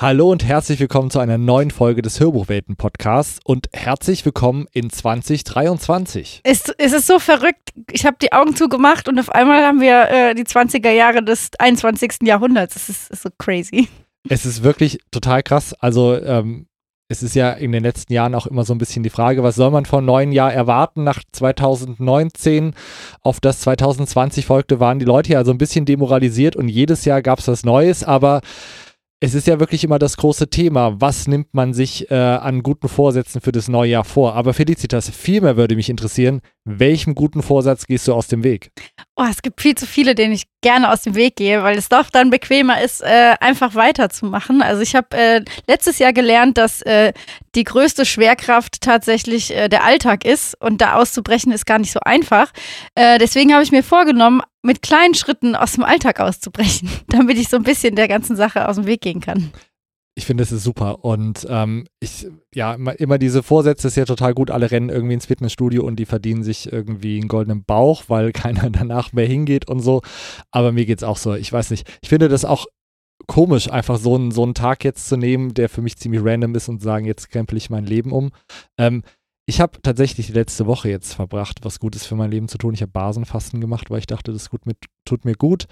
Hallo und herzlich willkommen zu einer neuen Folge des Hörbuchwelten Podcasts und herzlich willkommen in 2023. Es, es ist so verrückt. Ich habe die Augen zugemacht und auf einmal haben wir äh, die 20er Jahre des 21. Jahrhunderts. Es ist, ist so crazy. Es ist wirklich total krass. Also ähm, es ist ja in den letzten Jahren auch immer so ein bisschen die Frage, was soll man vom neuen Jahr erwarten? Nach 2019 auf das 2020 folgte, waren die Leute ja so ein bisschen demoralisiert und jedes Jahr gab es was Neues, aber es ist ja wirklich immer das große Thema, was nimmt man sich äh, an guten Vorsätzen für das neue Jahr vor? Aber Felicitas, vielmehr würde mich interessieren, welchem guten Vorsatz gehst du aus dem Weg? Oh, es gibt viel zu viele, denen ich gerne aus dem Weg gehe, weil es doch dann bequemer ist, äh, einfach weiterzumachen. Also ich habe äh, letztes Jahr gelernt, dass äh, die größte Schwerkraft tatsächlich äh, der Alltag ist und da auszubrechen ist gar nicht so einfach. Äh, deswegen habe ich mir vorgenommen, mit kleinen Schritten aus dem Alltag auszubrechen, damit ich so ein bisschen der ganzen Sache aus dem Weg gehen kann. Ich finde, es ist super. Und ähm, ich, ja, immer diese Vorsätze ist ja total gut. Alle rennen irgendwie ins Fitnessstudio und die verdienen sich irgendwie einen goldenen Bauch, weil keiner danach mehr hingeht und so. Aber mir geht es auch so. Ich weiß nicht. Ich finde das auch komisch, einfach so einen, so einen Tag jetzt zu nehmen, der für mich ziemlich random ist und sagen, jetzt krempel ich mein Leben um. Ähm, ich habe tatsächlich die letzte Woche jetzt verbracht, was Gutes für mein Leben zu tun. Ich habe Basenfasten gemacht, weil ich dachte, das gut mit, tut mir gut.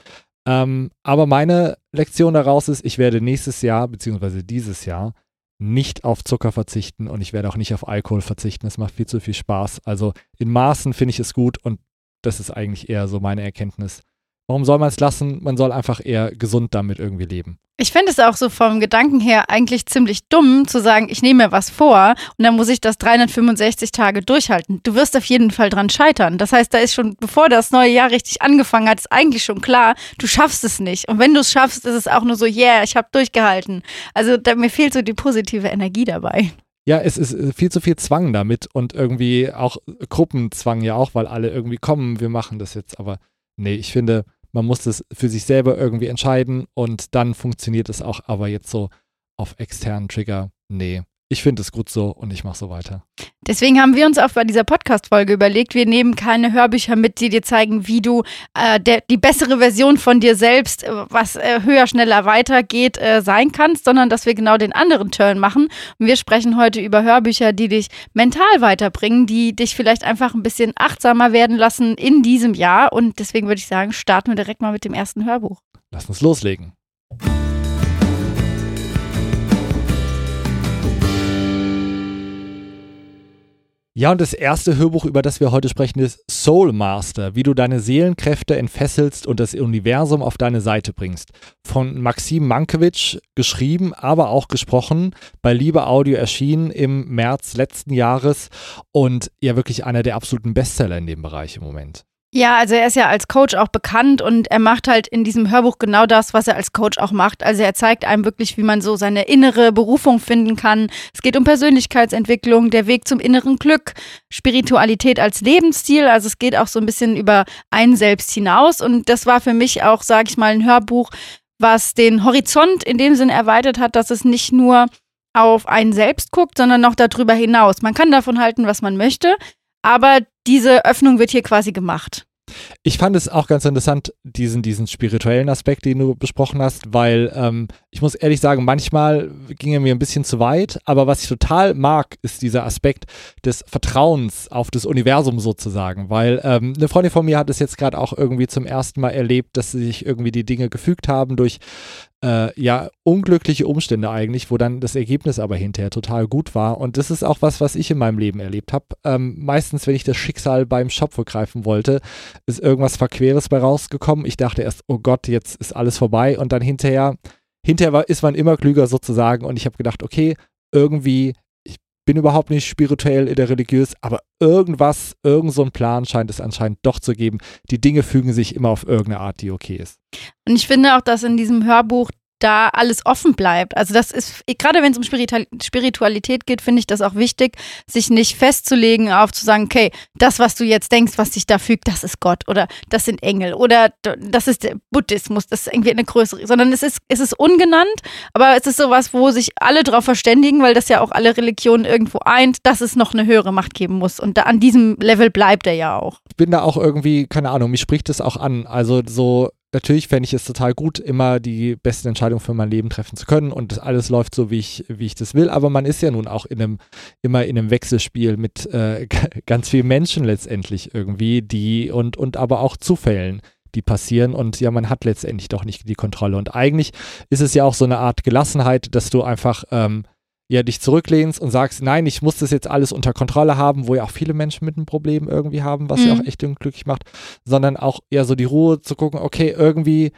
Ähm, aber meine Lektion daraus ist, ich werde nächstes Jahr, beziehungsweise dieses Jahr, nicht auf Zucker verzichten und ich werde auch nicht auf Alkohol verzichten. Es macht viel zu viel Spaß. Also in Maßen finde ich es gut und das ist eigentlich eher so meine Erkenntnis. Warum soll man es lassen? Man soll einfach eher gesund damit irgendwie leben. Ich finde es auch so vom Gedanken her eigentlich ziemlich dumm zu sagen, ich nehme mir was vor und dann muss ich das 365 Tage durchhalten. Du wirst auf jeden Fall dran scheitern. Das heißt, da ist schon, bevor das neue Jahr richtig angefangen hat, ist eigentlich schon klar, du schaffst es nicht. Und wenn du es schaffst, ist es auch nur so, yeah, ich habe durchgehalten. Also da, mir fehlt so die positive Energie dabei. Ja, es ist äh, viel zu viel Zwang damit und irgendwie auch Gruppenzwang ja auch, weil alle irgendwie kommen, wir machen das jetzt. Aber nee, ich finde, man muss das für sich selber irgendwie entscheiden und dann funktioniert es auch. Aber jetzt so auf externen Trigger, nee. Ich finde es gut so und ich mache so weiter. Deswegen haben wir uns auch bei dieser Podcast-Folge überlegt, wir nehmen keine Hörbücher mit, die dir zeigen, wie du äh, der, die bessere Version von dir selbst, äh, was äh, höher, schneller weitergeht, äh, sein kannst, sondern dass wir genau den anderen Turn machen. Und wir sprechen heute über Hörbücher, die dich mental weiterbringen, die dich vielleicht einfach ein bisschen achtsamer werden lassen in diesem Jahr. Und deswegen würde ich sagen, starten wir direkt mal mit dem ersten Hörbuch. Lass uns loslegen. Ja, und das erste Hörbuch, über das wir heute sprechen, ist Soul Master, wie du deine Seelenkräfte entfesselst und das Universum auf deine Seite bringst. Von Maxim Mankiewicz geschrieben, aber auch gesprochen, bei Liebe Audio erschienen im März letzten Jahres und ja wirklich einer der absoluten Bestseller in dem Bereich im Moment. Ja, also er ist ja als Coach auch bekannt und er macht halt in diesem Hörbuch genau das, was er als Coach auch macht. Also er zeigt einem wirklich, wie man so seine innere Berufung finden kann. Es geht um Persönlichkeitsentwicklung, der Weg zum inneren Glück, Spiritualität als Lebensstil. Also es geht auch so ein bisschen über einen selbst hinaus. Und das war für mich auch, sage ich mal, ein Hörbuch, was den Horizont in dem Sinn erweitert hat, dass es nicht nur auf einen selbst guckt, sondern noch darüber hinaus. Man kann davon halten, was man möchte, aber diese Öffnung wird hier quasi gemacht. Ich fand es auch ganz interessant, diesen, diesen spirituellen Aspekt, den du besprochen hast, weil ähm, ich muss ehrlich sagen, manchmal ging er mir ein bisschen zu weit, aber was ich total mag, ist dieser Aspekt des Vertrauens auf das Universum sozusagen, weil ähm, eine Freundin von mir hat es jetzt gerade auch irgendwie zum ersten Mal erlebt, dass sich irgendwie die Dinge gefügt haben durch äh, ja, unglückliche Umstände eigentlich, wo dann das Ergebnis aber hinterher total gut war. Und das ist auch was, was ich in meinem Leben erlebt habe. Ähm, meistens, wenn ich das Schicksal beim Schopf greifen wollte, ist irgendwas Verqueres bei rausgekommen. Ich dachte erst, oh Gott, jetzt ist alles vorbei. Und dann hinterher, hinterher war, ist man immer klüger sozusagen. Und ich habe gedacht, okay, irgendwie bin überhaupt nicht spirituell oder religiös, aber irgendwas, irgend so Plan scheint es anscheinend doch zu geben. Die Dinge fügen sich immer auf irgendeine Art, die okay ist. Und ich finde auch, dass in diesem Hörbuch da alles offen bleibt. Also das ist, gerade wenn es um Spiritualität geht, finde ich das auch wichtig, sich nicht festzulegen auf zu sagen, okay, das, was du jetzt denkst, was dich da fügt, das ist Gott oder das sind Engel oder das ist der Buddhismus, das ist irgendwie eine größere, sondern es ist, es ist ungenannt, aber es ist sowas, wo sich alle drauf verständigen, weil das ja auch alle Religionen irgendwo eint, dass es noch eine höhere Macht geben muss. Und da, an diesem Level bleibt er ja auch. Ich bin da auch irgendwie, keine Ahnung, mich spricht es auch an. Also so natürlich fände ich es total gut, immer die besten Entscheidungen für mein Leben treffen zu können und das alles läuft so, wie ich, wie ich das will. Aber man ist ja nun auch in einem, immer in einem Wechselspiel mit äh, ganz vielen Menschen letztendlich irgendwie, die und, und aber auch Zufällen, die passieren und ja, man hat letztendlich doch nicht die Kontrolle. Und eigentlich ist es ja auch so eine Art Gelassenheit, dass du einfach ähm, ja dich zurücklehnst und sagst, nein, ich muss das jetzt alles unter Kontrolle haben, wo ja auch viele Menschen mit einem Problem irgendwie haben, was mhm. ja auch echt unglücklich macht, sondern auch eher so die Ruhe zu gucken, okay, irgendwie,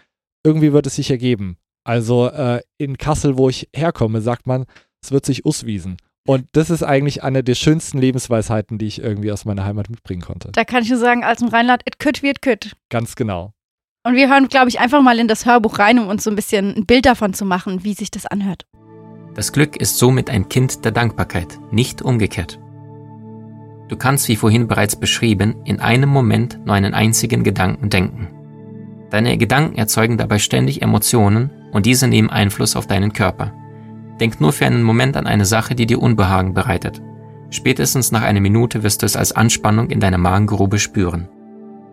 irgendwie wird es sich ergeben. Also äh, in Kassel, wo ich herkomme, sagt man, es wird sich auswiesen. Und das ist eigentlich eine der schönsten Lebensweisheiten, die ich irgendwie aus meiner Heimat mitbringen konnte. Da kann ich nur sagen, als im Rheinland, it wie it could. Ganz genau. Und wir hören, glaube ich, einfach mal in das Hörbuch rein, um uns so ein bisschen ein Bild davon zu machen, wie sich das anhört. Das Glück ist somit ein Kind der Dankbarkeit, nicht umgekehrt. Du kannst, wie vorhin bereits beschrieben, in einem Moment nur einen einzigen Gedanken denken. Deine Gedanken erzeugen dabei ständig Emotionen und diese nehmen Einfluss auf deinen Körper. Denk nur für einen Moment an eine Sache, die dir Unbehagen bereitet. Spätestens nach einer Minute wirst du es als Anspannung in deiner Magengrube spüren.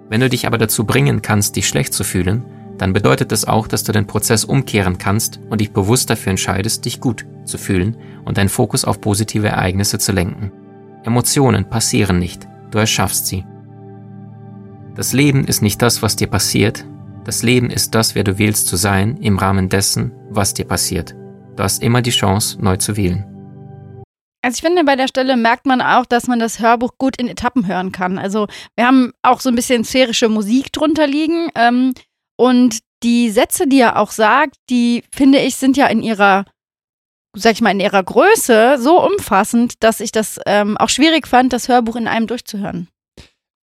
Wenn du dich aber dazu bringen kannst, dich schlecht zu fühlen, dann bedeutet das auch, dass du den Prozess umkehren kannst und dich bewusst dafür entscheidest, dich gut zu fühlen und deinen Fokus auf positive Ereignisse zu lenken. Emotionen passieren nicht, du erschaffst sie. Das Leben ist nicht das, was dir passiert, das Leben ist das, wer du wählst zu sein im Rahmen dessen, was dir passiert. Du hast immer die Chance, neu zu wählen. Also ich finde, bei der Stelle merkt man auch, dass man das Hörbuch gut in Etappen hören kann. Also wir haben auch so ein bisschen sphärische Musik drunter liegen. Ähm, und die Sätze, die er auch sagt, die finde ich, sind ja in ihrer, sag ich mal, in ihrer Größe so umfassend, dass ich das ähm, auch schwierig fand, das Hörbuch in einem durchzuhören.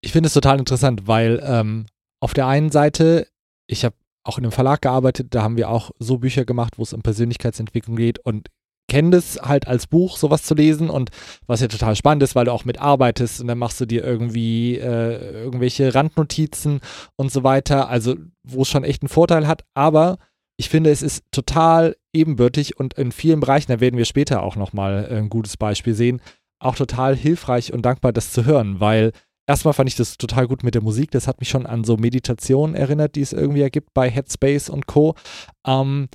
Ich finde es total interessant, weil ähm, auf der einen Seite, ich habe auch in einem Verlag gearbeitet, da haben wir auch so Bücher gemacht, wo es um Persönlichkeitsentwicklung geht und kenne das halt als Buch, sowas zu lesen und was ja total spannend ist, weil du auch mitarbeitest und dann machst du dir irgendwie äh, irgendwelche Randnotizen und so weiter, also wo es schon echt einen Vorteil hat, aber ich finde, es ist total ebenbürtig und in vielen Bereichen, da werden wir später auch nochmal ein gutes Beispiel sehen, auch total hilfreich und dankbar, das zu hören, weil erstmal fand ich das total gut mit der Musik. Das hat mich schon an so Meditationen erinnert, die es irgendwie ergibt bei Headspace und Co. Ähm,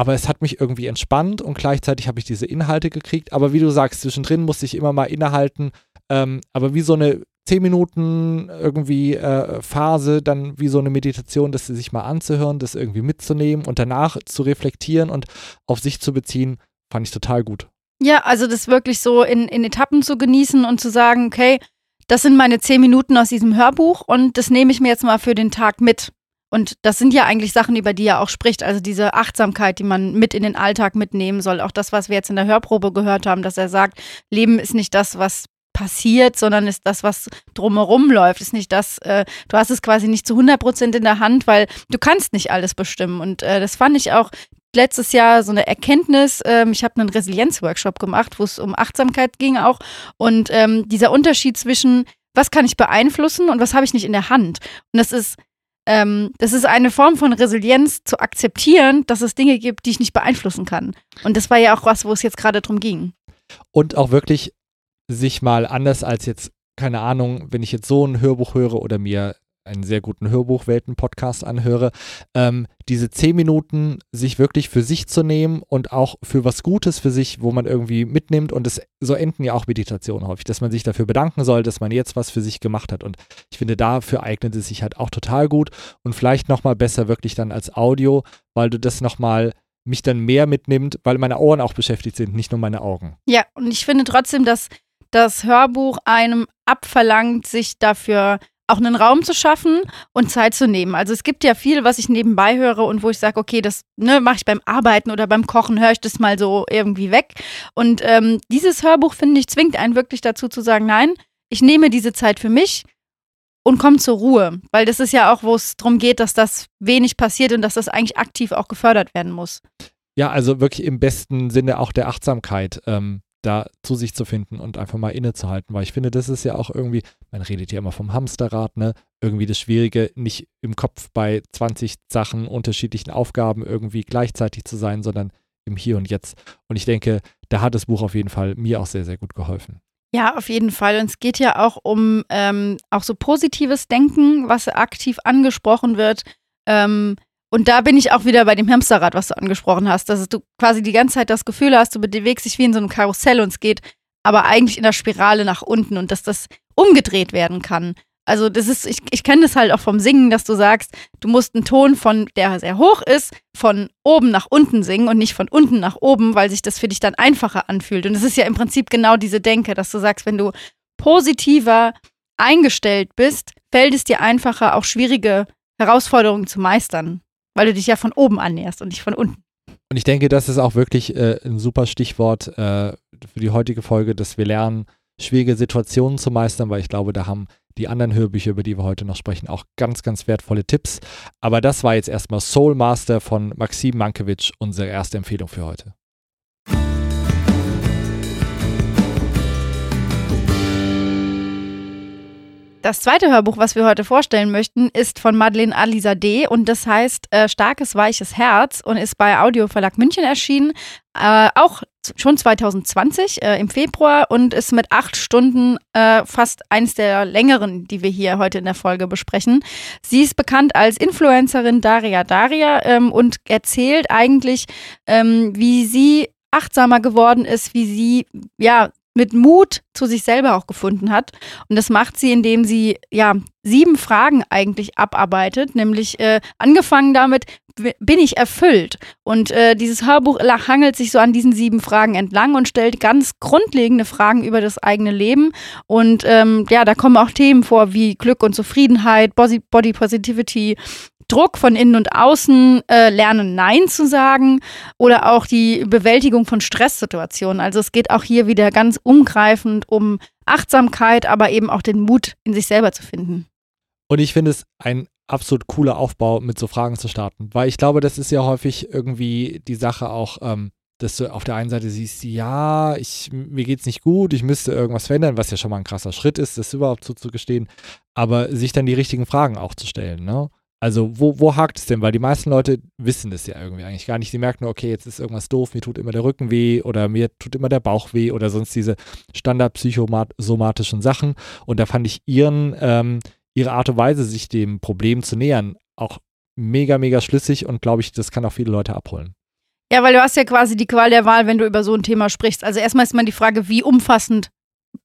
aber es hat mich irgendwie entspannt und gleichzeitig habe ich diese Inhalte gekriegt. Aber wie du sagst, zwischendrin musste ich immer mal innehalten. Ähm, aber wie so eine 10 Minuten irgendwie äh, Phase, dann wie so eine Meditation, das sich mal anzuhören, das irgendwie mitzunehmen und danach zu reflektieren und auf sich zu beziehen, fand ich total gut. Ja, also das wirklich so in, in Etappen zu genießen und zu sagen, okay, das sind meine 10 Minuten aus diesem Hörbuch und das nehme ich mir jetzt mal für den Tag mit. Und das sind ja eigentlich Sachen, über die er auch spricht. Also diese Achtsamkeit, die man mit in den Alltag mitnehmen soll. Auch das, was wir jetzt in der Hörprobe gehört haben, dass er sagt, Leben ist nicht das, was passiert, sondern ist das, was drumherum läuft. Ist nicht das, äh, du hast es quasi nicht zu 100 Prozent in der Hand, weil du kannst nicht alles bestimmen. Und äh, das fand ich auch letztes Jahr so eine Erkenntnis. Ähm, ich habe einen Resilienzworkshop gemacht, wo es um Achtsamkeit ging auch. Und ähm, dieser Unterschied zwischen, was kann ich beeinflussen und was habe ich nicht in der Hand. Und das ist ähm, das ist eine Form von Resilienz zu akzeptieren, dass es Dinge gibt, die ich nicht beeinflussen kann. Und das war ja auch was, wo es jetzt gerade drum ging. Und auch wirklich sich mal anders als jetzt, keine Ahnung, wenn ich jetzt so ein Hörbuch höre oder mir einen sehr guten Hörbuchwelten-Podcast anhöre, ähm, diese zehn Minuten sich wirklich für sich zu nehmen und auch für was Gutes für sich, wo man irgendwie mitnimmt. Und es, so enden ja auch Meditationen häufig, dass man sich dafür bedanken soll, dass man jetzt was für sich gemacht hat. Und ich finde, dafür eignet es sich halt auch total gut. Und vielleicht nochmal besser wirklich dann als Audio, weil du das nochmal mich dann mehr mitnimmt, weil meine Ohren auch beschäftigt sind, nicht nur meine Augen. Ja, und ich finde trotzdem, dass das Hörbuch einem abverlangt, sich dafür auch einen Raum zu schaffen und Zeit zu nehmen. Also es gibt ja viel, was ich nebenbei höre und wo ich sage, okay, das ne, mache ich beim Arbeiten oder beim Kochen, höre ich das mal so irgendwie weg. Und ähm, dieses Hörbuch, finde ich, zwingt einen wirklich dazu zu sagen, nein, ich nehme diese Zeit für mich und komme zur Ruhe. Weil das ist ja auch, wo es darum geht, dass das wenig passiert und dass das eigentlich aktiv auch gefördert werden muss. Ja, also wirklich im besten Sinne auch der Achtsamkeit. Ähm, da zu sich zu finden und einfach mal innezuhalten, weil ich finde, das ist ja auch irgendwie, man redet ja immer vom Hamsterrad, ne? Irgendwie das Schwierige, nicht im Kopf bei 20 Sachen, unterschiedlichen Aufgaben irgendwie gleichzeitig zu sein, sondern im Hier und Jetzt. Und ich denke, da hat das Buch auf jeden Fall mir auch sehr, sehr gut geholfen. Ja, auf jeden Fall. Und es geht ja auch um ähm, auch so positives Denken, was aktiv angesprochen wird. Ähm, und da bin ich auch wieder bei dem Hamsterrad, was du angesprochen hast, dass du quasi die ganze Zeit das Gefühl hast, du bewegst dich wie in so einem Karussell und es geht aber eigentlich in der Spirale nach unten und dass das umgedreht werden kann. Also das ist, ich, ich kenne das halt auch vom Singen, dass du sagst, du musst einen Ton von, der sehr hoch ist, von oben nach unten singen und nicht von unten nach oben, weil sich das für dich dann einfacher anfühlt. Und es ist ja im Prinzip genau diese Denke, dass du sagst, wenn du positiver eingestellt bist, fällt es dir einfacher, auch schwierige Herausforderungen zu meistern, weil du dich ja von oben annäherst und nicht von unten. Und ich denke, das ist auch wirklich äh, ein super Stichwort äh, für die heutige Folge, dass wir lernen, schwierige Situationen zu meistern, weil ich glaube, da haben die anderen Hörbücher, über die wir heute noch sprechen, auch ganz, ganz wertvolle Tipps. Aber das war jetzt erstmal Soul Master von Maxim Mankiewicz, unsere erste Empfehlung für heute. Das zweite Hörbuch, was wir heute vorstellen möchten, ist von Madeleine Alizadeh und das heißt äh, Starkes, weiches Herz und ist bei Audio Verlag München erschienen. Äh, auch schon 2020 äh, im Februar und ist mit acht Stunden äh, fast eines der längeren, die wir hier heute in der Folge besprechen. Sie ist bekannt als Influencerin Daria Daria ähm, und erzählt eigentlich, ähm, wie sie achtsamer geworden ist, wie sie ja mit Mut zu sich selber auch gefunden hat. Und das macht sie, indem sie ja sieben Fragen eigentlich abarbeitet, nämlich äh, angefangen damit, bin ich erfüllt? Und äh, dieses Hörbuch hangelt sich so an diesen sieben Fragen entlang und stellt ganz grundlegende Fragen über das eigene Leben. Und ähm, ja, da kommen auch Themen vor wie Glück und Zufriedenheit, Body Positivity, Druck von innen und außen, äh, lernen Nein zu sagen oder auch die Bewältigung von Stresssituationen. Also es geht auch hier wieder ganz umgreifend um Achtsamkeit, aber eben auch den Mut in sich selber zu finden. Und ich finde es ein absolut cooler Aufbau, mit so Fragen zu starten, weil ich glaube, das ist ja häufig irgendwie die Sache auch, ähm, dass du auf der einen Seite siehst, ja, ich, mir geht's nicht gut, ich müsste irgendwas verändern, was ja schon mal ein krasser Schritt ist, das überhaupt zuzugestehen, aber sich dann die richtigen Fragen auch zu stellen, ne? Also, wo, wo hakt es denn? Weil die meisten Leute wissen das ja irgendwie eigentlich gar nicht. Sie merken nur, okay, jetzt ist irgendwas doof, mir tut immer der Rücken weh oder mir tut immer der Bauch weh oder sonst diese standardpsychosomatischen Sachen. Und da fand ich ihren, ähm, ihre Art und Weise, sich dem Problem zu nähern, auch mega, mega schlüssig und glaube ich, das kann auch viele Leute abholen. Ja, weil du hast ja quasi die Qual der Wahl, wenn du über so ein Thema sprichst. Also erstmal ist mal die Frage, wie umfassend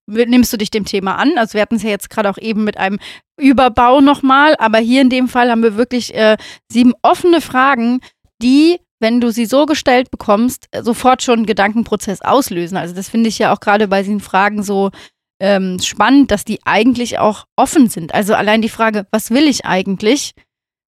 nimmst du dich dem Thema an? Also wir hatten es ja jetzt gerade auch eben mit einem Überbau nochmal, aber hier in dem Fall haben wir wirklich äh, sieben offene Fragen, die, wenn du sie so gestellt bekommst, sofort schon einen Gedankenprozess auslösen. Also das finde ich ja auch gerade bei diesen Fragen so ähm, spannend, dass die eigentlich auch offen sind. Also allein die Frage, was will ich eigentlich?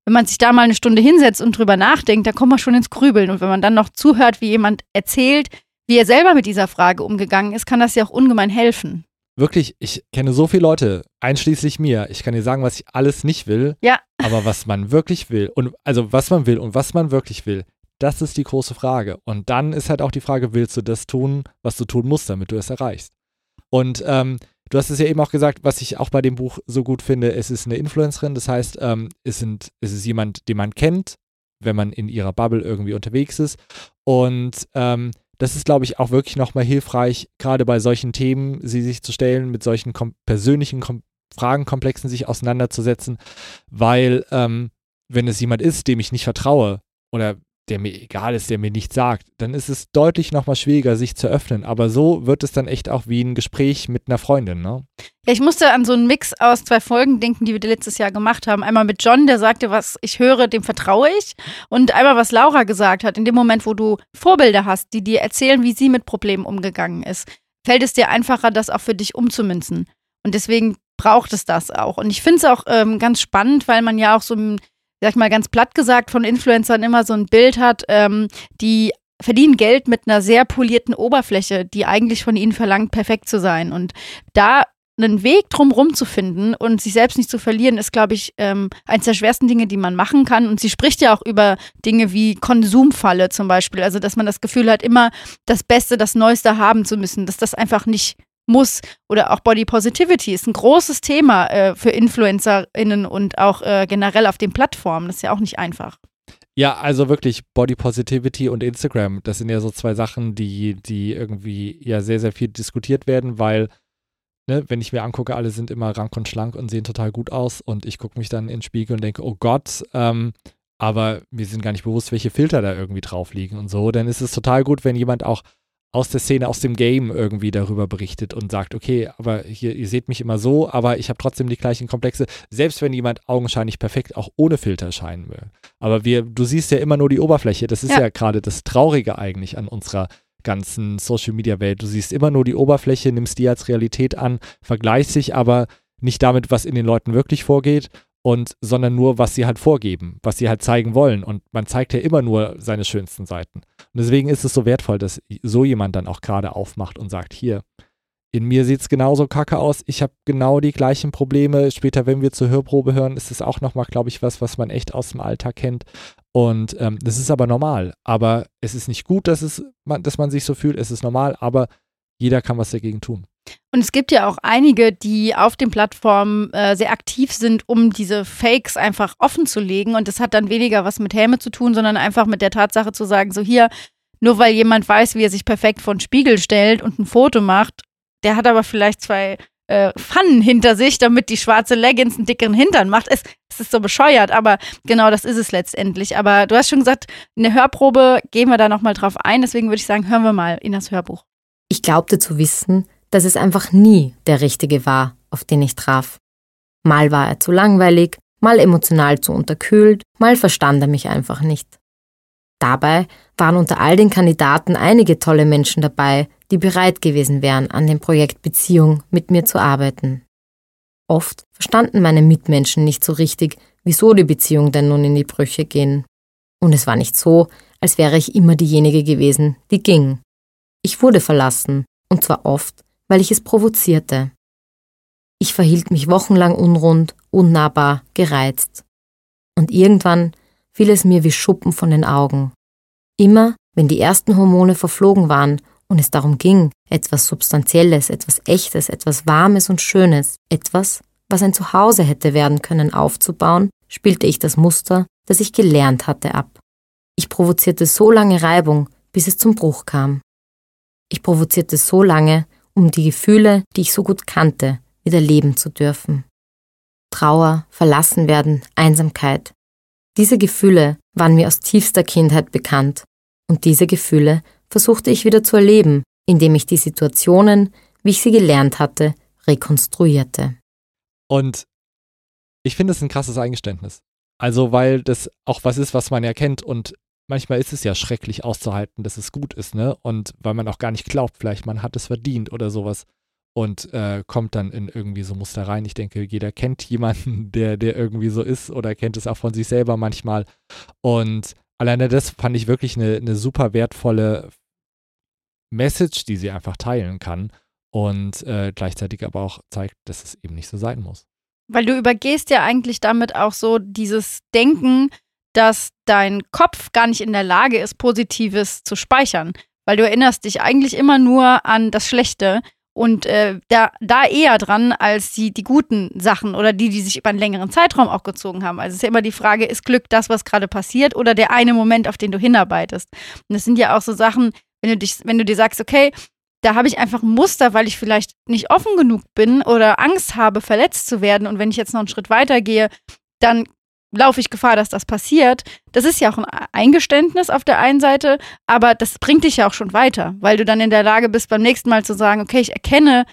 Wenn man sich da mal eine Stunde hinsetzt und drüber nachdenkt, da kommt man schon ins Grübeln. Und wenn man dann noch zuhört, wie jemand erzählt, wie er selber mit dieser Frage umgegangen ist, kann das ja auch ungemein helfen. Wirklich, ich kenne so viele Leute, einschließlich mir. Ich kann dir sagen, was ich alles nicht will. Ja. Aber was man wirklich will und also was man will und was man wirklich will, das ist die große Frage. Und dann ist halt auch die Frage, willst du das tun, was du tun musst, damit du es erreichst? Und ähm, du hast es ja eben auch gesagt, was ich auch bei dem Buch so gut finde, es ist eine Influencerin, das heißt, ähm, es, sind, es ist jemand, den man kennt, wenn man in ihrer Bubble irgendwie unterwegs ist. Und ähm, das ist, glaube ich, auch wirklich nochmal hilfreich, gerade bei solchen Themen, sie sich zu stellen, mit solchen kom persönlichen kom Fragenkomplexen sich auseinanderzusetzen, weil ähm, wenn es jemand ist, dem ich nicht vertraue oder der mir egal ist, der mir nichts sagt, dann ist es deutlich nochmal schwieriger, sich zu öffnen. Aber so wird es dann echt auch wie ein Gespräch mit einer Freundin, ne? Ja, ich musste an so einen Mix aus zwei Folgen denken, die wir letztes Jahr gemacht haben. Einmal mit John, der sagte, was ich höre, dem vertraue ich. Und einmal, was Laura gesagt hat, in dem Moment, wo du Vorbilder hast, die dir erzählen, wie sie mit Problemen umgegangen ist, fällt es dir einfacher, das auch für dich umzumünzen. Und deswegen braucht es das auch. Und ich finde es auch ähm, ganz spannend, weil man ja auch so ein sag ich mal ganz platt gesagt, von Influencern immer so ein Bild hat, ähm, die verdienen Geld mit einer sehr polierten Oberfläche, die eigentlich von ihnen verlangt, perfekt zu sein. Und da einen Weg drumherum zu finden und sich selbst nicht zu verlieren, ist, glaube ich, ähm, eines der schwersten Dinge, die man machen kann. Und sie spricht ja auch über Dinge wie Konsumfalle zum Beispiel. Also, dass man das Gefühl hat, immer das Beste, das Neueste haben zu müssen, dass das einfach nicht muss. Oder auch Body Positivity ist ein großes Thema äh, für InfluencerInnen und auch äh, generell auf den Plattformen. Das ist ja auch nicht einfach. Ja, also wirklich Body Positivity und Instagram, das sind ja so zwei Sachen, die, die irgendwie ja sehr, sehr viel diskutiert werden, weil, ne, wenn ich mir angucke, alle sind immer rank und schlank und sehen total gut aus und ich gucke mich dann in den Spiegel und denke, oh Gott, ähm, aber mir sind gar nicht bewusst, welche Filter da irgendwie drauf liegen und so, dann ist es total gut, wenn jemand auch aus der Szene, aus dem Game irgendwie darüber berichtet und sagt, okay, aber hier, ihr seht mich immer so, aber ich habe trotzdem die gleichen Komplexe, selbst wenn jemand augenscheinlich perfekt auch ohne Filter scheinen will. Aber wir, du siehst ja immer nur die Oberfläche, das ist ja, ja gerade das Traurige eigentlich an unserer ganzen Social Media Welt. Du siehst immer nur die Oberfläche, nimmst die als Realität an, vergleichst dich aber nicht damit, was in den Leuten wirklich vorgeht und sondern nur, was sie halt vorgeben, was sie halt zeigen wollen. Und man zeigt ja immer nur seine schönsten Seiten. Und deswegen ist es so wertvoll, dass so jemand dann auch gerade aufmacht und sagt, hier, in mir sieht es genauso kacke aus, ich habe genau die gleichen Probleme. Später, wenn wir zur Hörprobe hören, ist es auch nochmal, glaube ich, was, was man echt aus dem Alltag kennt. Und ähm, das ist aber normal. Aber es ist nicht gut, dass, es, man, dass man sich so fühlt, es ist normal, aber jeder kann was dagegen tun. Und es gibt ja auch einige, die auf den Plattformen äh, sehr aktiv sind, um diese Fakes einfach offen zu legen. Und das hat dann weniger was mit Helme zu tun, sondern einfach mit der Tatsache zu sagen, so hier, nur weil jemand weiß, wie er sich perfekt vor den Spiegel stellt und ein Foto macht, der hat aber vielleicht zwei äh, Pfannen hinter sich, damit die schwarze Leggings einen dickeren Hintern macht. Es, es ist so bescheuert, aber genau das ist es letztendlich. Aber du hast schon gesagt, in der Hörprobe gehen wir da nochmal drauf ein. Deswegen würde ich sagen, hören wir mal in das Hörbuch. Ich glaubte zu wissen, dass es einfach nie der Richtige war, auf den ich traf. Mal war er zu langweilig, mal emotional zu unterkühlt, mal verstand er mich einfach nicht. Dabei waren unter all den Kandidaten einige tolle Menschen dabei, die bereit gewesen wären, an dem Projekt Beziehung mit mir zu arbeiten. Oft verstanden meine Mitmenschen nicht so richtig, wieso die Beziehung denn nun in die Brüche gehen. Und es war nicht so, als wäre ich immer diejenige gewesen, die ging. Ich wurde verlassen, und zwar oft, weil ich es provozierte. Ich verhielt mich wochenlang unrund, unnahbar, gereizt. Und irgendwann fiel es mir wie Schuppen von den Augen. Immer, wenn die ersten Hormone verflogen waren und es darum ging, etwas Substanzielles, etwas Echtes, etwas Warmes und Schönes, etwas, was ein Zuhause hätte werden können, aufzubauen, spielte ich das Muster, das ich gelernt hatte, ab. Ich provozierte so lange Reibung, bis es zum Bruch kam. Ich provozierte so lange, um die Gefühle, die ich so gut kannte, wieder leben zu dürfen. Trauer, Verlassenwerden, Einsamkeit. Diese Gefühle waren mir aus tiefster Kindheit bekannt und diese Gefühle versuchte ich wieder zu erleben, indem ich die Situationen, wie ich sie gelernt hatte, rekonstruierte. Und ich finde es ein krasses Eingeständnis. Also, weil das auch was ist, was man ja kennt und manchmal ist es ja schrecklich auszuhalten, dass es gut ist, ne? Und weil man auch gar nicht glaubt, vielleicht man hat es verdient oder sowas und äh, kommt dann in irgendwie so Muster rein. Ich denke, jeder kennt jemanden, der, der irgendwie so ist oder kennt es auch von sich selber manchmal. Und alleine das fand ich wirklich eine, eine super wertvolle Message, die sie einfach teilen kann und äh, gleichzeitig aber auch zeigt, dass es eben nicht so sein muss. Weil du übergehst ja eigentlich damit auch so dieses Denken, dass dein Kopf gar nicht in der Lage ist, Positives zu speichern. Weil du erinnerst dich eigentlich immer nur an das Schlechte und äh, da, da eher dran als die, die guten Sachen oder die, die sich über einen längeren Zeitraum auch gezogen haben. Also es ist ja immer die Frage, ist Glück das, was gerade passiert oder der eine Moment, auf den du hinarbeitest? Und das sind ja auch so Sachen, wenn du dich, wenn du dir sagst, okay, da habe ich einfach ein Muster, weil ich vielleicht nicht offen genug bin oder Angst habe, verletzt zu werden. Und wenn ich jetzt noch einen Schritt weiter gehe, dann laufe ich Gefahr, dass das passiert. Das ist ja auch ein Eingeständnis auf der einen Seite, aber das bringt dich ja auch schon weiter, weil du dann in der Lage bist, beim nächsten Mal zu sagen, okay, ich erkenne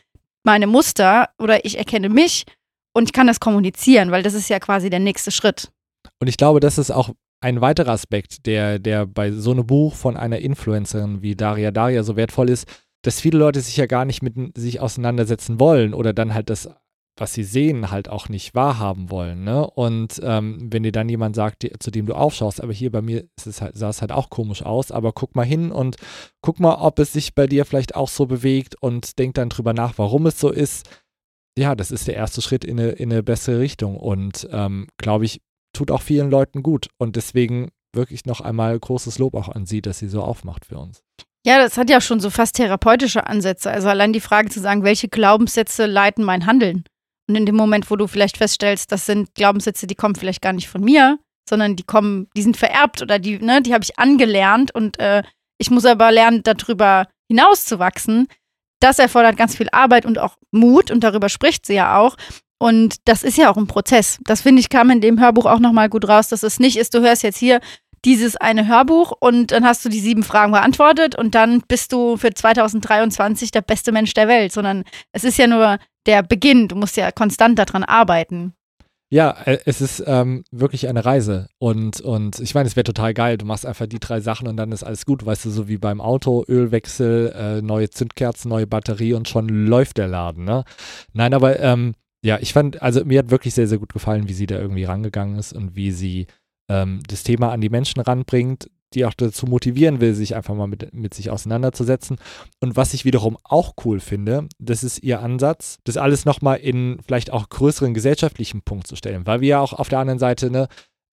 meine Muster oder ich erkenne mich und ich kann das kommunizieren, weil das ist ja quasi der nächste Schritt. Und ich glaube, das ist auch ein weiterer Aspekt, der, der bei so einem Buch von einer Influencerin wie Daria Daria so wertvoll ist, dass viele Leute sich ja gar nicht mit sich auseinandersetzen wollen oder dann halt das was sie sehen, halt auch nicht wahrhaben wollen. Ne? Und ähm, wenn dir dann jemand sagt, die, zu dem du aufschaust, aber hier bei mir halt, sah es halt auch komisch aus, aber guck mal hin und guck mal, ob es sich bei dir vielleicht auch so bewegt und denk dann drüber nach, warum es so ist. Ja, das ist der erste Schritt in eine, in eine bessere Richtung und ähm, glaube ich, tut auch vielen Leuten gut. Und deswegen wirklich noch einmal großes Lob auch an sie, dass sie so aufmacht für uns. Ja, das hat ja schon so fast therapeutische Ansätze. Also allein die Frage zu sagen, welche Glaubenssätze leiten mein Handeln? Und in dem Moment, wo du vielleicht feststellst, das sind Glaubenssätze, die kommen vielleicht gar nicht von mir, sondern die kommen, die sind vererbt oder die, ne, die habe ich angelernt und äh, ich muss aber lernen, darüber hinauszuwachsen. Das erfordert ganz viel Arbeit und auch Mut und darüber spricht sie ja auch. Und das ist ja auch ein Prozess. Das finde ich kam in dem Hörbuch auch nochmal gut raus, dass es nicht ist, du hörst jetzt hier dieses eine Hörbuch und dann hast du die sieben Fragen beantwortet und dann bist du für 2023 der beste Mensch der Welt, sondern es ist ja nur der Beginn. Du musst ja konstant daran arbeiten. Ja, äh, es ist ähm, wirklich eine Reise. Und, und ich meine, es wäre total geil. Du machst einfach die drei Sachen und dann ist alles gut. Weißt du, so wie beim Auto, Ölwechsel, äh, neue Zündkerzen, neue Batterie und schon läuft der Laden. Ne? Nein, aber ähm, ja, ich fand, also mir hat wirklich sehr, sehr gut gefallen, wie sie da irgendwie rangegangen ist und wie sie ähm, das Thema an die Menschen ranbringt, die auch dazu motivieren will, sich einfach mal mit, mit sich auseinanderzusetzen. Und was ich wiederum auch cool finde, das ist ihr Ansatz, das alles nochmal in vielleicht auch größeren gesellschaftlichen Punkt zu stellen, weil wir ja auch auf der anderen Seite ne,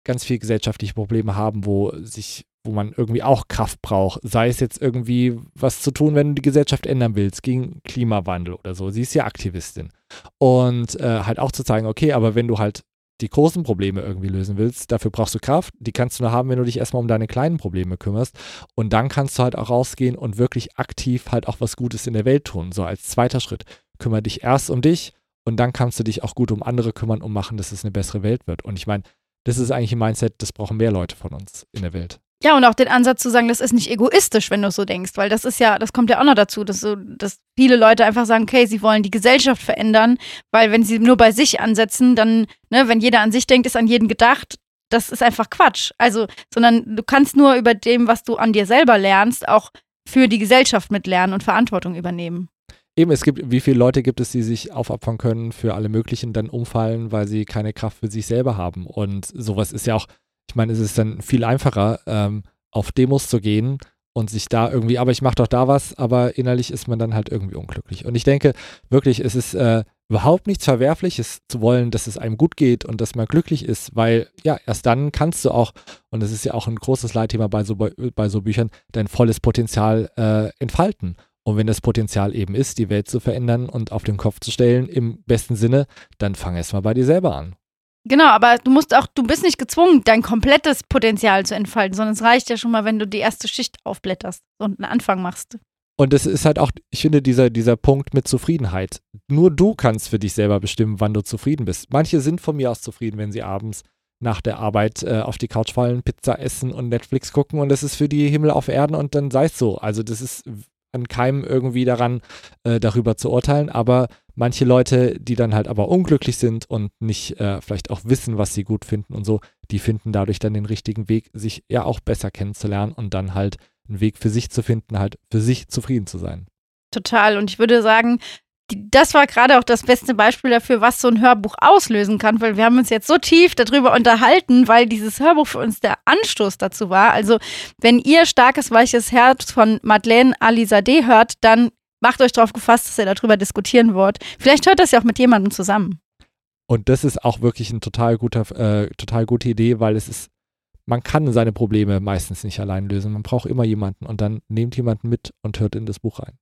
ganz viele gesellschaftliche Probleme haben, wo sich wo man irgendwie auch Kraft braucht, sei es jetzt irgendwie was zu tun, wenn du die Gesellschaft ändern willst, gegen Klimawandel oder so. Sie ist ja Aktivistin. Und äh, halt auch zu zeigen, okay, aber wenn du halt die großen Probleme irgendwie lösen willst, dafür brauchst du Kraft. Die kannst du nur haben, wenn du dich erstmal um deine kleinen Probleme kümmerst. Und dann kannst du halt auch rausgehen und wirklich aktiv halt auch was Gutes in der Welt tun. So als zweiter Schritt. Kümmere dich erst um dich und dann kannst du dich auch gut um andere kümmern und machen, dass es eine bessere Welt wird. Und ich meine, das ist eigentlich ein Mindset, das brauchen mehr Leute von uns in der Welt. Ja, und auch den Ansatz zu sagen, das ist nicht egoistisch, wenn du so denkst, weil das ist ja, das kommt ja auch noch dazu, dass, so, dass viele Leute einfach sagen, okay, sie wollen die Gesellschaft verändern, weil wenn sie nur bei sich ansetzen, dann, ne, wenn jeder an sich denkt, ist an jeden gedacht, das ist einfach Quatsch. Also, sondern du kannst nur über dem, was du an dir selber lernst, auch für die Gesellschaft mitlernen und Verantwortung übernehmen. Eben, es gibt, wie viele Leute gibt es, die sich aufopfern können für alle möglichen, dann umfallen, weil sie keine Kraft für sich selber haben. Und sowas ist ja auch ich meine, es ist dann viel einfacher, ähm, auf Demos zu gehen und sich da irgendwie, aber ich mache doch da was, aber innerlich ist man dann halt irgendwie unglücklich. Und ich denke wirklich, es ist äh, überhaupt nichts Verwerfliches zu wollen, dass es einem gut geht und dass man glücklich ist, weil ja, erst dann kannst du auch, und das ist ja auch ein großes Leitthema bei so, bei, so Büchern, dein volles Potenzial äh, entfalten. Und wenn das Potenzial eben ist, die Welt zu verändern und auf den Kopf zu stellen, im besten Sinne, dann fang erst mal bei dir selber an. Genau, aber du musst auch, du bist nicht gezwungen, dein komplettes Potenzial zu entfalten, sondern es reicht ja schon mal, wenn du die erste Schicht aufblätterst und einen Anfang machst. Und es ist halt auch, ich finde, dieser, dieser Punkt mit Zufriedenheit. Nur du kannst für dich selber bestimmen, wann du zufrieden bist. Manche sind von mir aus zufrieden, wenn sie abends nach der Arbeit äh, auf die Couch fallen, Pizza essen und Netflix gucken und das ist für die Himmel auf Erden und dann sei es so. Also das ist an keinem irgendwie daran, äh, darüber zu urteilen, aber manche Leute, die dann halt aber unglücklich sind und nicht äh, vielleicht auch wissen, was sie gut finden und so, die finden dadurch dann den richtigen Weg, sich ja auch besser kennenzulernen und dann halt einen Weg für sich zu finden, halt für sich zufrieden zu sein. Total. Und ich würde sagen, das war gerade auch das beste Beispiel dafür, was so ein Hörbuch auslösen kann, weil wir haben uns jetzt so tief darüber unterhalten, weil dieses Hörbuch für uns der Anstoß dazu war. Also, wenn ihr starkes, weiches Herz von Madeleine Alizadeh hört, dann macht euch darauf gefasst, dass ihr darüber diskutieren wollt. Vielleicht hört das ja auch mit jemandem zusammen. Und das ist auch wirklich eine total, äh, total gute Idee, weil es ist, man kann seine Probleme meistens nicht allein lösen. Man braucht immer jemanden und dann nehmt jemanden mit und hört in das Buch rein.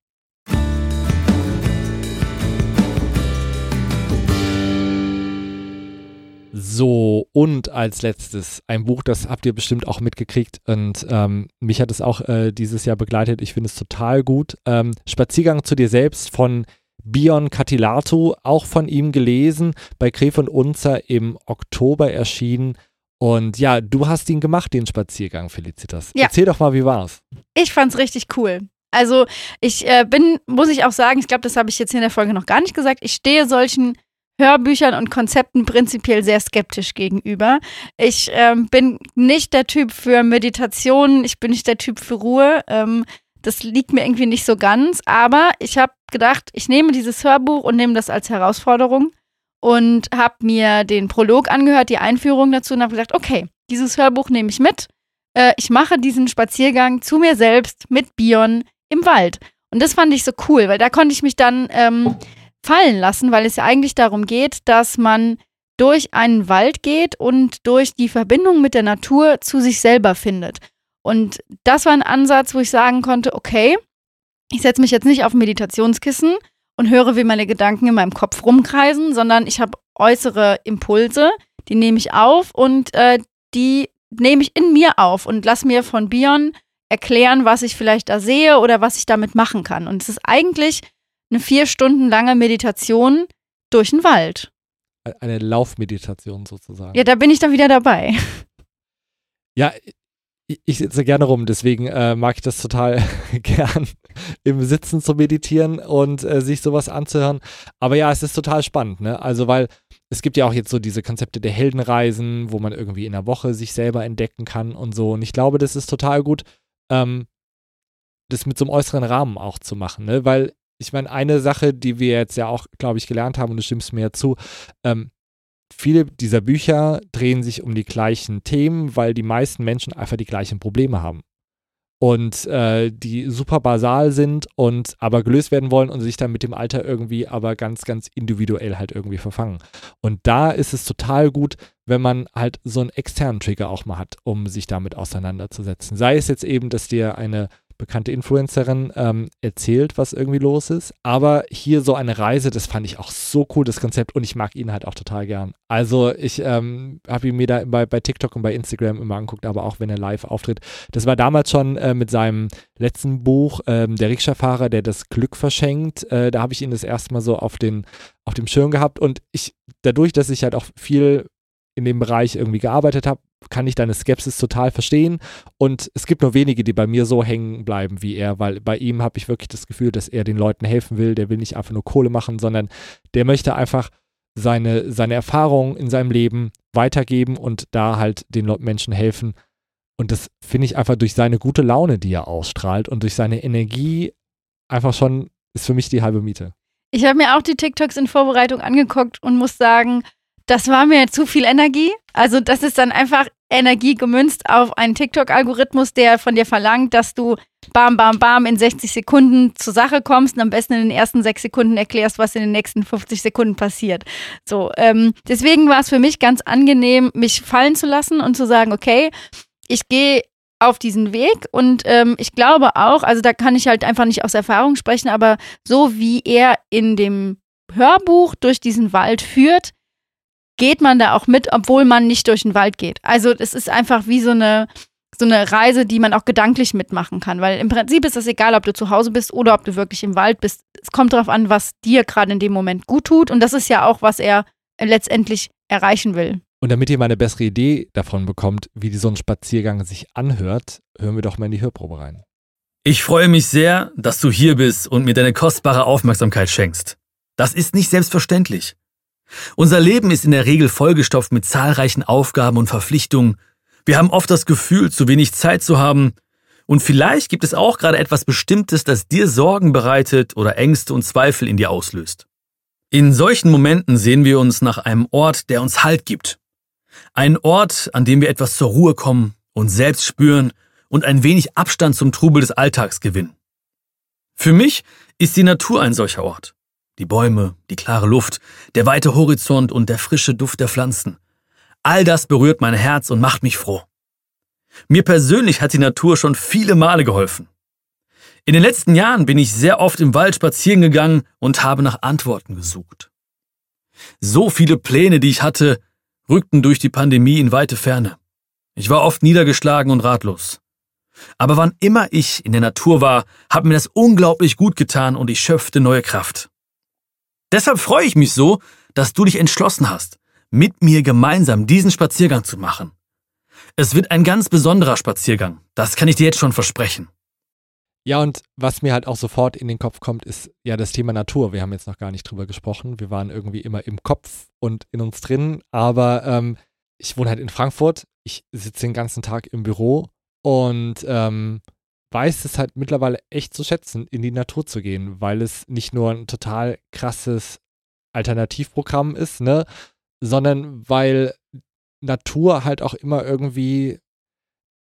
So, und als letztes ein Buch, das habt ihr bestimmt auch mitgekriegt und ähm, mich hat es auch äh, dieses Jahr begleitet. Ich finde es total gut. Ähm, Spaziergang zu dir selbst von Bion Katilato, auch von ihm gelesen, bei Gref und Unzer im Oktober erschienen. Und ja, du hast ihn gemacht, den Spaziergang, Felicitas. Ja. Erzähl doch mal, wie war's? Ich fand's richtig cool. Also ich äh, bin, muss ich auch sagen, ich glaube, das habe ich jetzt in der Folge noch gar nicht gesagt, ich stehe solchen Hörbüchern und Konzepten prinzipiell sehr skeptisch gegenüber. Ich ähm, bin nicht der Typ für Meditation, ich bin nicht der Typ für Ruhe. Ähm, das liegt mir irgendwie nicht so ganz, aber ich habe gedacht, ich nehme dieses Hörbuch und nehme das als Herausforderung und habe mir den Prolog angehört, die Einführung dazu und habe gedacht, okay, dieses Hörbuch nehme ich mit. Äh, ich mache diesen Spaziergang zu mir selbst mit Bion im Wald. Und das fand ich so cool, weil da konnte ich mich dann ähm, fallen lassen, weil es ja eigentlich darum geht, dass man durch einen Wald geht und durch die Verbindung mit der Natur zu sich selber findet. Und das war ein Ansatz, wo ich sagen konnte, okay, ich setze mich jetzt nicht auf ein Meditationskissen und höre, wie meine Gedanken in meinem Kopf rumkreisen, sondern ich habe äußere Impulse, die nehme ich auf und äh, die nehme ich in mir auf und lass mir von Bion erklären, was ich vielleicht da sehe oder was ich damit machen kann. Und es ist eigentlich eine vier Stunden lange Meditation durch den Wald. eine Laufmeditation sozusagen. Ja, da bin ich dann wieder dabei. Ja, ich, sitze gerne rum, deswegen äh, mag ich das total gern, im Sitzen zu meditieren und äh, sich sowas anzuhören. Aber ja, es ist total spannend, ne? Also, weil es gibt ja auch jetzt so diese Konzepte der Heldenreisen, wo man irgendwie in der Woche sich selber entdecken kann und so. Und ich glaube, das ist total gut, ähm, das mit so einem äußeren Rahmen auch zu machen, ne? Weil ich meine, eine Sache, die wir jetzt ja auch, glaube ich, gelernt haben, und du stimmst mir ja zu, ähm, viele dieser Bücher drehen sich um die gleichen Themen, weil die meisten Menschen einfach die gleichen Probleme haben. Und äh, die super basal sind und aber gelöst werden wollen und sich dann mit dem Alter irgendwie aber ganz, ganz individuell halt irgendwie verfangen. Und da ist es total gut, wenn man halt so einen externen Trigger auch mal hat, um sich damit auseinanderzusetzen. Sei es jetzt eben, dass dir eine bekannte Influencerin ähm, erzählt, was irgendwie los ist. Aber hier so eine Reise, das fand ich auch so cool, das Konzept. Und ich mag ihn halt auch total gern. Also ich ähm, habe ihn mir da bei, bei TikTok und bei Instagram immer angeguckt, aber auch wenn er live auftritt. Das war damals schon äh, mit seinem letzten Buch, ähm, Der Rikscha-Fahrer, der das Glück verschenkt. Äh, da habe ich ihn das erste Mal so auf, den, auf dem Schirm gehabt. Und ich, dadurch, dass ich halt auch viel in dem Bereich irgendwie gearbeitet habe, kann ich deine Skepsis total verstehen. Und es gibt nur wenige, die bei mir so hängen bleiben wie er, weil bei ihm habe ich wirklich das Gefühl, dass er den Leuten helfen will. Der will nicht einfach nur Kohle machen, sondern der möchte einfach seine, seine Erfahrungen in seinem Leben weitergeben und da halt den Menschen helfen. Und das finde ich einfach durch seine gute Laune, die er ausstrahlt und durch seine Energie einfach schon, ist für mich die halbe Miete. Ich habe mir auch die TikToks in Vorbereitung angeguckt und muss sagen, das war mir zu viel Energie. Also das ist dann einfach Energie gemünzt auf einen TikTok-Algorithmus, der von dir verlangt, dass du bam, bam, bam in 60 Sekunden zur Sache kommst und am besten in den ersten sechs Sekunden erklärst, was in den nächsten 50 Sekunden passiert. So, ähm, deswegen war es für mich ganz angenehm, mich fallen zu lassen und zu sagen, okay, ich gehe auf diesen Weg und ähm, ich glaube auch, also da kann ich halt einfach nicht aus Erfahrung sprechen, aber so wie er in dem Hörbuch durch diesen Wald führt, geht man da auch mit, obwohl man nicht durch den Wald geht. Also es ist einfach wie so eine, so eine Reise, die man auch gedanklich mitmachen kann. Weil im Prinzip ist es egal, ob du zu Hause bist oder ob du wirklich im Wald bist. Es kommt darauf an, was dir gerade in dem Moment gut tut. Und das ist ja auch, was er letztendlich erreichen will. Und damit ihr mal eine bessere Idee davon bekommt, wie so ein Spaziergang sich anhört, hören wir doch mal in die Hörprobe rein. Ich freue mich sehr, dass du hier bist und mir deine kostbare Aufmerksamkeit schenkst. Das ist nicht selbstverständlich. Unser Leben ist in der Regel vollgestopft mit zahlreichen Aufgaben und Verpflichtungen. Wir haben oft das Gefühl, zu wenig Zeit zu haben. Und vielleicht gibt es auch gerade etwas Bestimmtes, das dir Sorgen bereitet oder Ängste und Zweifel in dir auslöst. In solchen Momenten sehen wir uns nach einem Ort, der uns Halt gibt. Ein Ort, an dem wir etwas zur Ruhe kommen, uns selbst spüren und ein wenig Abstand zum Trubel des Alltags gewinnen. Für mich ist die Natur ein solcher Ort. Die Bäume, die klare Luft, der weite Horizont und der frische Duft der Pflanzen. All das berührt mein Herz und macht mich froh. Mir persönlich hat die Natur schon viele Male geholfen. In den letzten Jahren bin ich sehr oft im Wald spazieren gegangen und habe nach Antworten gesucht. So viele Pläne, die ich hatte, rückten durch die Pandemie in weite Ferne. Ich war oft niedergeschlagen und ratlos. Aber wann immer ich in der Natur war, hat mir das unglaublich gut getan und ich schöpfte neue Kraft. Deshalb freue ich mich so, dass du dich entschlossen hast, mit mir gemeinsam diesen Spaziergang zu machen. Es wird ein ganz besonderer Spaziergang, das kann ich dir jetzt schon versprechen. Ja, und was mir halt auch sofort in den Kopf kommt, ist ja das Thema Natur. Wir haben jetzt noch gar nicht drüber gesprochen. Wir waren irgendwie immer im Kopf und in uns drin. Aber ähm, ich wohne halt in Frankfurt. Ich sitze den ganzen Tag im Büro und ähm, weiß es halt mittlerweile echt zu schätzen, in die Natur zu gehen, weil es nicht nur ein total krasses Alternativprogramm ist, ne, sondern weil Natur halt auch immer irgendwie,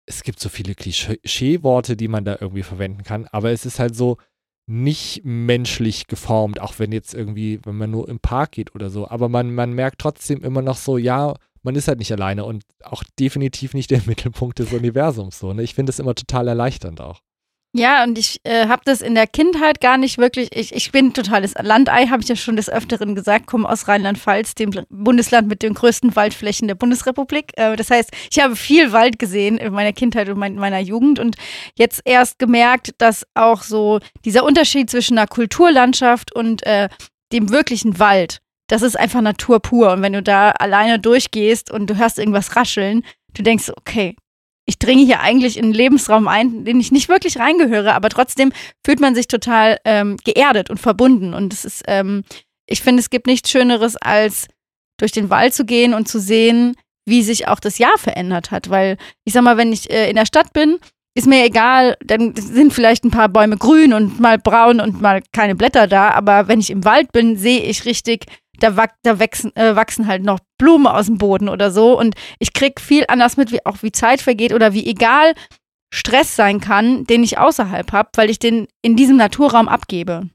es gibt so viele Klischee-Worte, die man da irgendwie verwenden kann, aber es ist halt so nicht menschlich geformt, auch wenn jetzt irgendwie, wenn man nur im Park geht oder so, aber man, man merkt trotzdem immer noch so, ja, man ist halt nicht alleine und auch definitiv nicht der Mittelpunkt des Universums. So, ne? Ich finde es immer total erleichternd auch. Ja, und ich äh, habe das in der Kindheit gar nicht wirklich. Ich, ich bin totales Landei, habe ich ja schon des Öfteren gesagt, komme aus Rheinland-Pfalz, dem Bundesland mit den größten Waldflächen der Bundesrepublik. Äh, das heißt, ich habe viel Wald gesehen in meiner Kindheit und mein, meiner Jugend und jetzt erst gemerkt, dass auch so dieser Unterschied zwischen einer Kulturlandschaft und äh, dem wirklichen Wald das ist einfach Natur pur. Und wenn du da alleine durchgehst und du hörst irgendwas rascheln, du denkst, okay, ich dringe hier eigentlich in einen Lebensraum ein, den ich nicht wirklich reingehöre, aber trotzdem fühlt man sich total ähm, geerdet und verbunden. Und es ist, ähm, ich finde, es gibt nichts Schöneres, als durch den Wald zu gehen und zu sehen, wie sich auch das Jahr verändert hat. Weil ich sag mal, wenn ich äh, in der Stadt bin, ist mir egal, dann sind vielleicht ein paar Bäume grün und mal braun und mal keine Blätter da, aber wenn ich im Wald bin, sehe ich richtig, da, wach, da wachsen, äh, wachsen halt noch Blumen aus dem Boden oder so und ich krieg viel anders mit, wie auch wie Zeit vergeht oder wie egal Stress sein kann, den ich außerhalb habe, weil ich den in diesem Naturraum abgebe.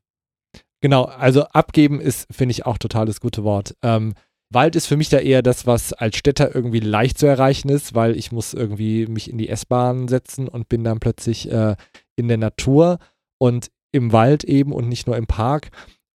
Genau, also abgeben ist, finde ich, auch total das gute Wort. Ähm, Wald ist für mich da eher das, was als Städter irgendwie leicht zu erreichen ist, weil ich muss irgendwie mich in die S-Bahn setzen und bin dann plötzlich äh, in der Natur und im Wald eben und nicht nur im Park.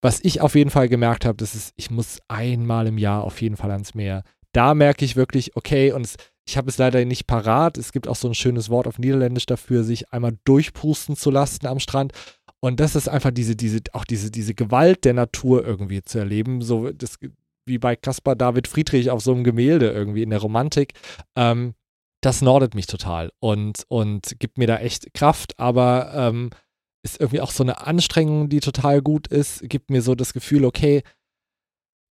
Was ich auf jeden Fall gemerkt habe, das ist, ich muss einmal im Jahr auf jeden Fall ans Meer. Da merke ich wirklich, okay, und es, ich habe es leider nicht parat. Es gibt auch so ein schönes Wort auf Niederländisch dafür, sich einmal durchpusten zu lassen am Strand. Und das ist einfach diese, diese, auch diese, diese Gewalt der Natur irgendwie zu erleben. So, das, wie bei Caspar David Friedrich auf so einem Gemälde irgendwie in der Romantik. Ähm, das nordet mich total und, und gibt mir da echt Kraft, aber ähm, ist irgendwie auch so eine Anstrengung, die total gut ist, gibt mir so das Gefühl, okay,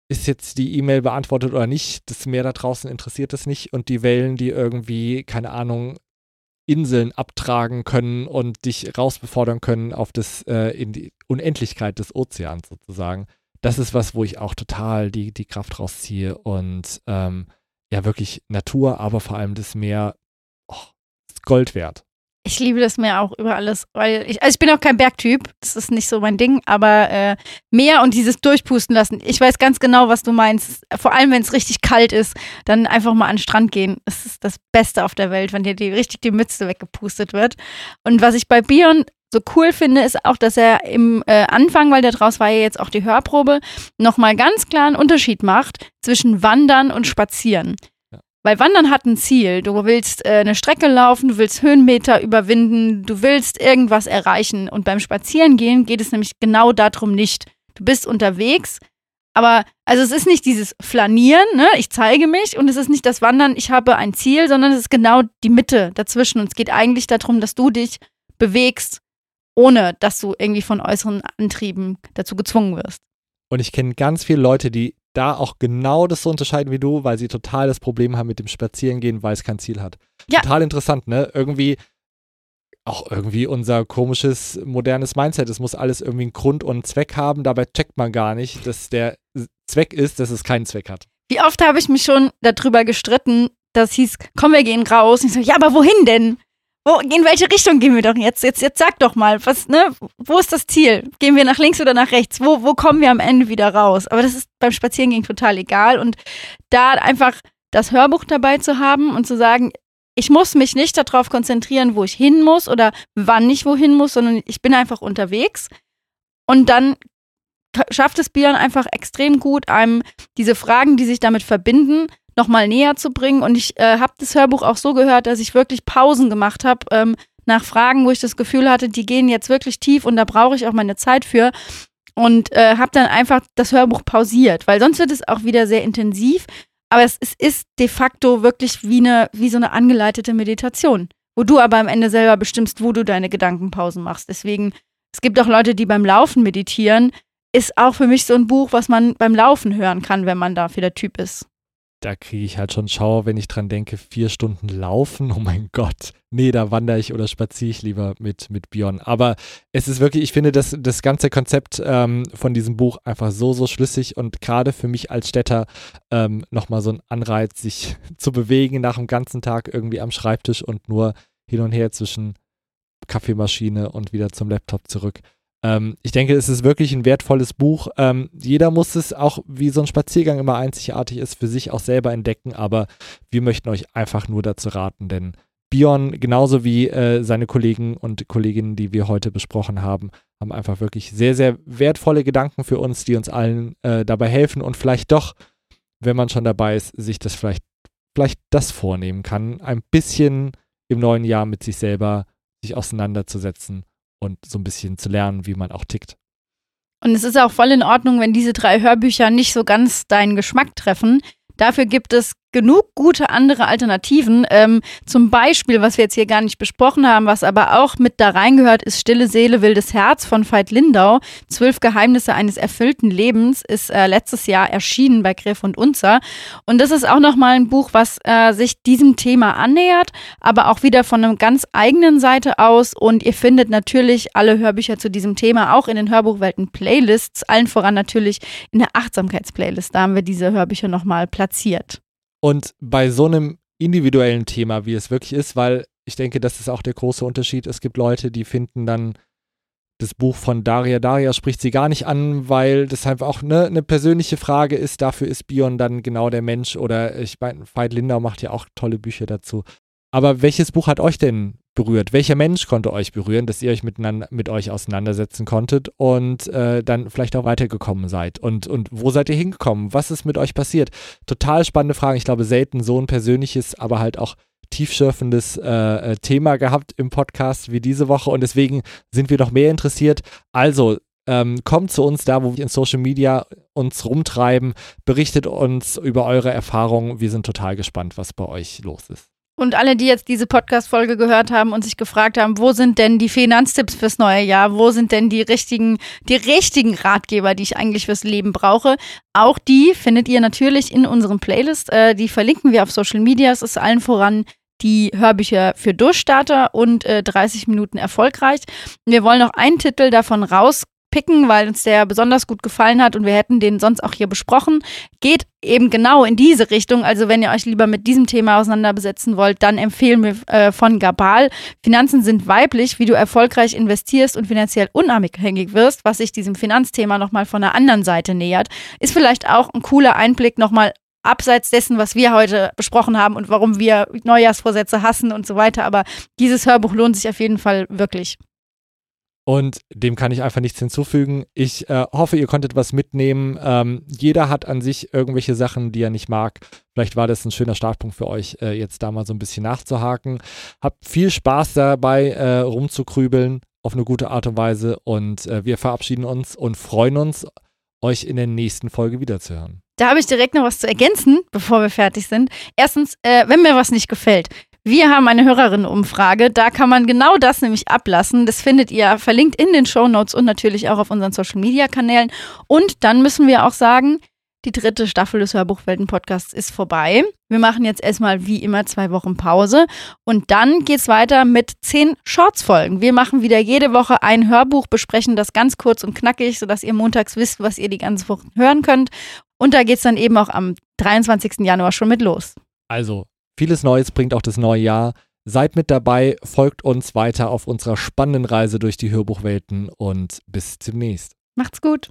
ist jetzt die E-Mail beantwortet oder nicht, das Meer da draußen interessiert es nicht. Und die Wellen, die irgendwie, keine Ahnung, Inseln abtragen können und dich rausbefordern können auf das, äh, in die Unendlichkeit des Ozeans sozusagen das ist was, wo ich auch total die, die Kraft rausziehe. Und ähm, ja, wirklich Natur, aber vor allem das Meer oh, ist Gold wert. Ich liebe das Meer auch über alles, weil ich, also ich bin auch kein Bergtyp, das ist nicht so mein Ding, aber äh, Meer und dieses Durchpusten lassen, ich weiß ganz genau, was du meinst. Vor allem, wenn es richtig kalt ist, dann einfach mal an den Strand gehen. Das ist das Beste auf der Welt, wenn dir die, richtig die Mütze weggepustet wird. Und was ich bei Bion so cool finde, ist auch, dass er im äh, Anfang, weil der draus war ja jetzt auch die Hörprobe, nochmal ganz klar einen Unterschied macht zwischen Wandern und Spazieren. Weil Wandern hat ein Ziel. Du willst äh, eine Strecke laufen, du willst Höhenmeter überwinden, du willst irgendwas erreichen. Und beim Spazierengehen geht es nämlich genau darum nicht. Du bist unterwegs, aber also es ist nicht dieses Flanieren, ne? ich zeige mich, und es ist nicht das Wandern, ich habe ein Ziel, sondern es ist genau die Mitte dazwischen. Und es geht eigentlich darum, dass du dich bewegst ohne dass du irgendwie von äußeren Antrieben dazu gezwungen wirst. Und ich kenne ganz viele Leute, die da auch genau das so unterscheiden wie du, weil sie total das Problem haben mit dem Spazierengehen, weil es kein Ziel hat. Ja. Total interessant, ne? Irgendwie auch irgendwie unser komisches, modernes Mindset. Es muss alles irgendwie einen Grund und einen Zweck haben. Dabei checkt man gar nicht, dass der Zweck ist, dass es keinen Zweck hat. Wie oft habe ich mich schon darüber gestritten, das hieß, komm, wir gehen raus. Und ich so, ja, aber wohin denn? Wo, in welche Richtung gehen wir doch jetzt? Jetzt, jetzt sag doch mal, was, ne? Wo ist das Ziel? Gehen wir nach links oder nach rechts? Wo, wo kommen wir am Ende wieder raus? Aber das ist beim Spazierengehen total egal. Und da einfach das Hörbuch dabei zu haben und zu sagen, ich muss mich nicht darauf konzentrieren, wo ich hin muss oder wann ich wohin muss, sondern ich bin einfach unterwegs. Und dann schafft es Björn einfach extrem gut, einem diese Fragen, die sich damit verbinden, nochmal näher zu bringen. Und ich äh, habe das Hörbuch auch so gehört, dass ich wirklich Pausen gemacht habe ähm, nach Fragen, wo ich das Gefühl hatte, die gehen jetzt wirklich tief und da brauche ich auch meine Zeit für. Und äh, habe dann einfach das Hörbuch pausiert, weil sonst wird es auch wieder sehr intensiv. Aber es, es ist de facto wirklich wie, eine, wie so eine angeleitete Meditation, wo du aber am Ende selber bestimmst, wo du deine Gedankenpausen machst. Deswegen, es gibt auch Leute, die beim Laufen meditieren. Ist auch für mich so ein Buch, was man beim Laufen hören kann, wenn man dafür der Typ ist da kriege ich halt schon Schauer, wenn ich dran denke, vier Stunden laufen, oh mein Gott. Nee, da wandere ich oder spaziere ich lieber mit, mit Björn. Aber es ist wirklich, ich finde das, das ganze Konzept ähm, von diesem Buch einfach so, so schlüssig und gerade für mich als Städter ähm, nochmal so ein Anreiz, sich zu bewegen nach dem ganzen Tag irgendwie am Schreibtisch und nur hin und her zwischen Kaffeemaschine und wieder zum Laptop zurück. Ähm, ich denke, es ist wirklich ein wertvolles Buch. Ähm, jeder muss es auch, wie so ein Spaziergang immer einzigartig ist, für sich auch selber entdecken, aber wir möchten euch einfach nur dazu raten, denn Bion, genauso wie äh, seine Kollegen und Kolleginnen, die wir heute besprochen haben, haben einfach wirklich sehr, sehr wertvolle Gedanken für uns, die uns allen äh, dabei helfen und vielleicht doch, wenn man schon dabei ist, sich das vielleicht, vielleicht das vornehmen kann, ein bisschen im neuen Jahr mit sich selber sich auseinanderzusetzen und so ein bisschen zu lernen, wie man auch tickt. Und es ist auch voll in Ordnung, wenn diese drei Hörbücher nicht so ganz deinen Geschmack treffen. Dafür gibt es genug gute andere Alternativen. Ähm, zum Beispiel, was wir jetzt hier gar nicht besprochen haben, was aber auch mit da reingehört, ist Stille Seele, wildes Herz von Veit Lindau. Zwölf Geheimnisse eines erfüllten Lebens ist äh, letztes Jahr erschienen bei Griff und Unzer. Und das ist auch nochmal ein Buch, was äh, sich diesem Thema annähert, aber auch wieder von einer ganz eigenen Seite aus. Und ihr findet natürlich alle Hörbücher zu diesem Thema auch in den Hörbuchwelten Playlists, allen voran natürlich in der Achtsamkeitsplaylist. Da haben wir diese Hörbücher nochmal platziert. Und bei so einem individuellen Thema, wie es wirklich ist, weil ich denke, das ist auch der große Unterschied. Es gibt Leute, die finden dann das Buch von Daria. Daria spricht sie gar nicht an, weil das einfach auch ne, eine persönliche Frage ist. Dafür ist Bion dann genau der Mensch. Oder ich meine, Veit Lindau macht ja auch tolle Bücher dazu. Aber welches Buch hat euch denn berührt? Welcher Mensch konnte euch berühren, dass ihr euch miteinander, mit euch auseinandersetzen konntet und äh, dann vielleicht auch weitergekommen seid? Und, und wo seid ihr hingekommen? Was ist mit euch passiert? Total spannende Fragen. Ich glaube, selten so ein persönliches, aber halt auch tiefschürfendes äh, äh, Thema gehabt im Podcast wie diese Woche und deswegen sind wir noch mehr interessiert. Also ähm, kommt zu uns da, wo wir in Social Media uns rumtreiben, berichtet uns über eure Erfahrungen. Wir sind total gespannt, was bei euch los ist. Und alle, die jetzt diese Podcast-Folge gehört haben und sich gefragt haben, wo sind denn die Finanztipps fürs neue Jahr? Wo sind denn die richtigen, die richtigen Ratgeber, die ich eigentlich fürs Leben brauche? Auch die findet ihr natürlich in unserem Playlist. Äh, die verlinken wir auf Social Media. Es ist allen voran die Hörbücher für Durchstarter und äh, 30 Minuten erfolgreich. Wir wollen noch einen Titel davon raus picken, weil uns der besonders gut gefallen hat und wir hätten den sonst auch hier besprochen. Geht eben genau in diese Richtung. Also wenn ihr euch lieber mit diesem Thema auseinandersetzen wollt, dann empfehlen wir äh, von Gabal. Finanzen sind weiblich, wie du erfolgreich investierst und finanziell unabhängig wirst, was sich diesem Finanzthema nochmal von der anderen Seite nähert. Ist vielleicht auch ein cooler Einblick nochmal abseits dessen, was wir heute besprochen haben und warum wir Neujahrsvorsätze hassen und so weiter. Aber dieses Hörbuch lohnt sich auf jeden Fall wirklich. Und dem kann ich einfach nichts hinzufügen. Ich äh, hoffe, ihr konntet was mitnehmen. Ähm, jeder hat an sich irgendwelche Sachen, die er nicht mag. Vielleicht war das ein schöner Startpunkt für euch, äh, jetzt da mal so ein bisschen nachzuhaken. Habt viel Spaß dabei, äh, rumzukrübeln auf eine gute Art und Weise. Und äh, wir verabschieden uns und freuen uns, euch in der nächsten Folge wiederzuhören. Da habe ich direkt noch was zu ergänzen, bevor wir fertig sind. Erstens, äh, wenn mir was nicht gefällt, wir haben eine Hörerinnenumfrage. Da kann man genau das nämlich ablassen. Das findet ihr verlinkt in den Show Notes und natürlich auch auf unseren Social Media Kanälen. Und dann müssen wir auch sagen, die dritte Staffel des Hörbuchwelten-Podcasts ist vorbei. Wir machen jetzt erstmal wie immer zwei Wochen Pause und dann geht's weiter mit zehn Shorts-Folgen. Wir machen wieder jede Woche ein Hörbuch, besprechen das ganz kurz und knackig, sodass ihr montags wisst, was ihr die ganze Woche hören könnt. Und da geht's dann eben auch am 23. Januar schon mit los. Also Vieles Neues bringt auch das neue Jahr. Seid mit dabei, folgt uns weiter auf unserer spannenden Reise durch die Hörbuchwelten und bis demnächst. Macht's gut.